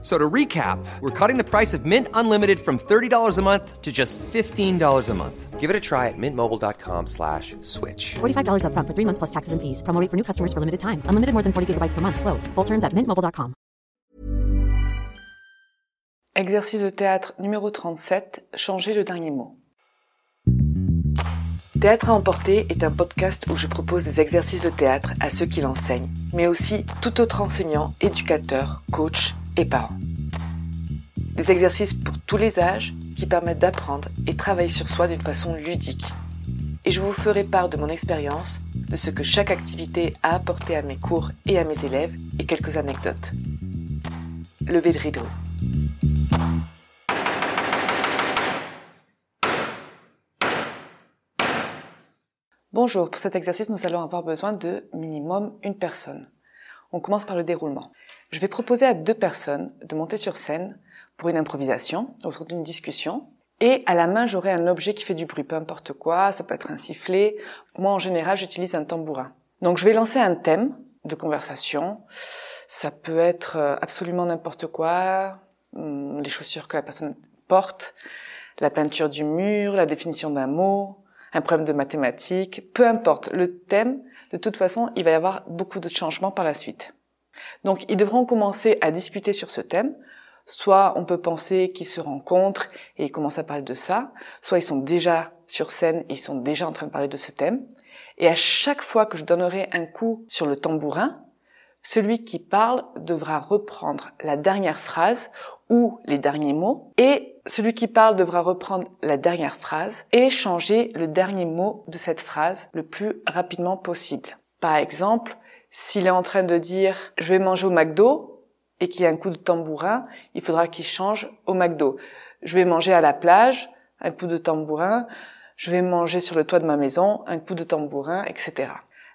So to recap, we're cutting the price of Mint Unlimited from $30 a month to just $15 a month. Give it a try at mintmobile.com slash switch. $45 upfront for three months plus taxes and fees. Promo rate for new customers for limited time. Unlimited more than 40 gigabytes per month. Slows. Full terms at mintmobile.com. Exercice de théâtre numéro 37. Changer le dernier mot. Théâtre à emporter est un podcast où je propose des exercices de théâtre à ceux qui l'enseignent, mais aussi tout autre enseignant, éducateur, coach et parents. Des exercices pour tous les âges qui permettent d'apprendre et travailler sur soi d'une façon ludique. Et je vous ferai part de mon expérience, de ce que chaque activité a apporté à mes cours et à mes élèves et quelques anecdotes. Levée de rideau. Bonjour, pour cet exercice, nous allons avoir besoin de minimum une personne. On commence par le déroulement. Je vais proposer à deux personnes de monter sur scène pour une improvisation, autour d'une discussion. Et à la main, j'aurai un objet qui fait du bruit, peu importe quoi, ça peut être un sifflet. Moi, en général, j'utilise un tambourin. Donc, je vais lancer un thème de conversation. Ça peut être euh, absolument n'importe quoi, hum, les chaussures que la personne porte, la peinture du mur, la définition d'un mot, un problème de mathématiques, peu importe le thème, de toute façon, il va y avoir beaucoup de changements par la suite. Donc, ils devront commencer à discuter sur ce thème. Soit on peut penser qu'ils se rencontrent et ils commencent à parler de ça, soit ils sont déjà sur scène et ils sont déjà en train de parler de ce thème. Et à chaque fois que je donnerai un coup sur le tambourin, celui qui parle devra reprendre la dernière phrase ou les derniers mots et celui qui parle devra reprendre la dernière phrase et changer le dernier mot de cette phrase le plus rapidement possible. Par exemple, s'il est en train de dire je vais manger au McDo et qu'il y a un coup de tambourin, il faudra qu'il change au McDo. Je vais manger à la plage, un coup de tambourin. Je vais manger sur le toit de ma maison, un coup de tambourin, etc.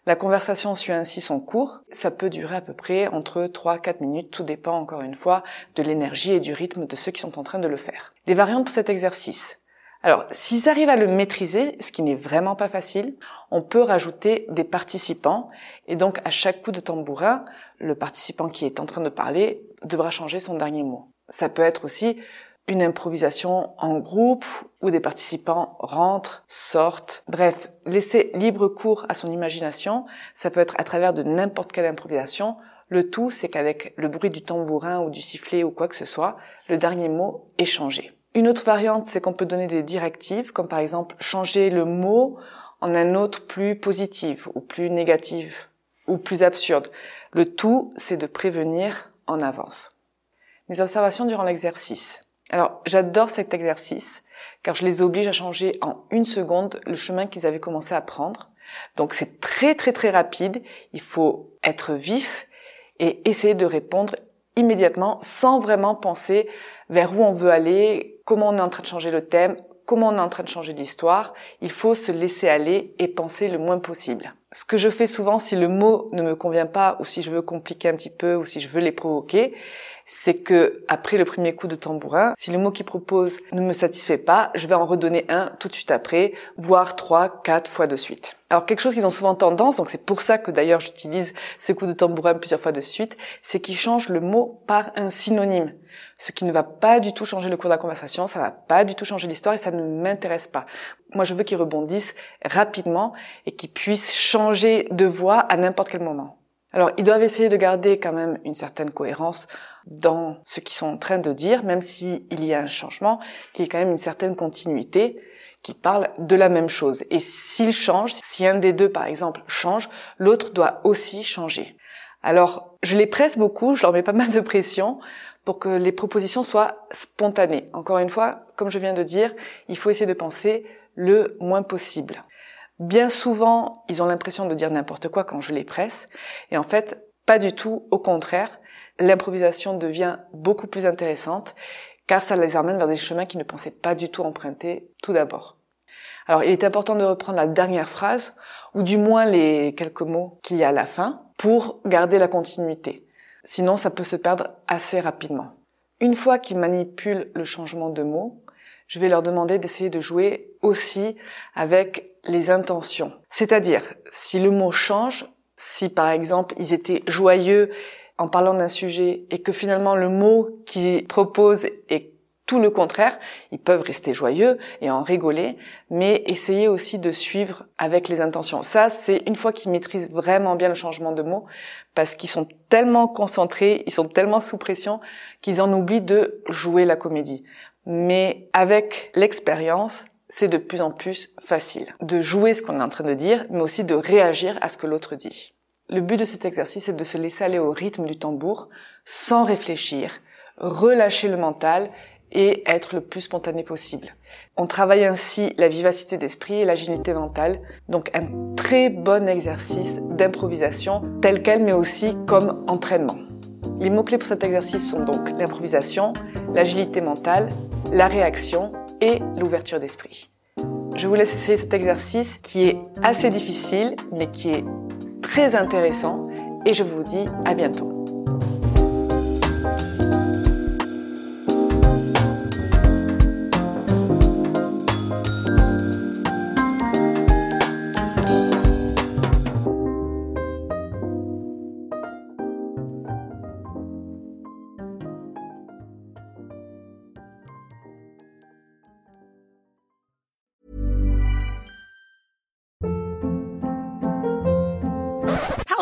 La conversation suit ainsi son cours. Ça peut durer à peu près entre 3-4 minutes. Tout dépend encore une fois de l'énergie et du rythme de ceux qui sont en train de le faire. Les variantes pour cet exercice. Alors, s'ils arrivent à le maîtriser, ce qui n'est vraiment pas facile, on peut rajouter des participants. Et donc, à chaque coup de tambourin, le participant qui est en train de parler devra changer son dernier mot. Ça peut être aussi une improvisation en groupe où des participants rentrent, sortent. Bref, laisser libre cours à son imagination, ça peut être à travers de n'importe quelle improvisation. Le tout, c'est qu'avec le bruit du tambourin ou du sifflet ou quoi que ce soit, le dernier mot est changé. Une autre variante, c'est qu'on peut donner des directives, comme par exemple changer le mot en un autre plus positif ou plus négatif ou plus absurde. Le tout, c'est de prévenir en avance. Mes observations durant l'exercice. Alors, j'adore cet exercice car je les oblige à changer en une seconde le chemin qu'ils avaient commencé à prendre. Donc c'est très très très rapide. Il faut être vif et essayer de répondre immédiatement sans vraiment penser vers où on veut aller, comment on est en train de changer le thème, comment on est en train de changer l'histoire. Il faut se laisser aller et penser le moins possible. Ce que je fais souvent, si le mot ne me convient pas, ou si je veux compliquer un petit peu, ou si je veux les provoquer, c'est que après le premier coup de tambourin, si le mot qu'il propose ne me satisfait pas, je vais en redonner un tout de suite après, voire trois, quatre fois de suite. Alors quelque chose qu'ils ont souvent tendance, donc c'est pour ça que d'ailleurs j'utilise ce coup de tambourin plusieurs fois de suite, c'est qu'ils changent le mot par un synonyme. Ce qui ne va pas du tout changer le cours de la conversation, ça va pas du tout changer l'histoire et ça ne m'intéresse pas. Moi je veux qu'ils rebondissent rapidement et qu'ils puissent changer de voix à n'importe quel moment. Alors ils doivent essayer de garder quand même une certaine cohérence dans ce qu'ils sont en train de dire, même s'il y a un changement, qu'il y ait quand même une certaine continuité, qui parle de la même chose. Et s'il change, si un des deux par exemple change, l'autre doit aussi changer. Alors, je les presse beaucoup, je leur mets pas mal de pression pour que les propositions soient spontanées. Encore une fois, comme je viens de dire, il faut essayer de penser le moins possible. Bien souvent, ils ont l'impression de dire n'importe quoi quand je les presse, et en fait, pas du tout, au contraire, l'improvisation devient beaucoup plus intéressante car ça les amène vers des chemins qu'ils ne pensaient pas du tout emprunter tout d'abord. Alors il est important de reprendre la dernière phrase, ou du moins les quelques mots qu'il y a à la fin, pour garder la continuité. Sinon, ça peut se perdre assez rapidement. Une fois qu'ils manipulent le changement de mots, je vais leur demander d'essayer de jouer aussi avec les intentions. C'est-à-dire, si le mot change, si par exemple ils étaient joyeux en parlant d'un sujet et que finalement le mot qu'ils proposent est tout le contraire, ils peuvent rester joyeux et en rigoler, mais essayer aussi de suivre avec les intentions. Ça, c'est une fois qu'ils maîtrisent vraiment bien le changement de mots, parce qu'ils sont tellement concentrés, ils sont tellement sous pression qu'ils en oublient de jouer la comédie. Mais avec l'expérience, c'est de plus en plus facile de jouer ce qu'on est en train de dire, mais aussi de réagir à ce que l'autre dit. Le but de cet exercice est de se laisser aller au rythme du tambour, sans réfléchir, relâcher le mental et être le plus spontané possible. On travaille ainsi la vivacité d'esprit et l'agilité mentale, donc un très bon exercice d'improvisation tel quel mais aussi comme entraînement. Les mots-clés pour cet exercice sont donc l'improvisation, l'agilité mentale, la réaction l'ouverture d'esprit. Je vous laisse essayer cet exercice qui est assez difficile mais qui est très intéressant et je vous dis à bientôt.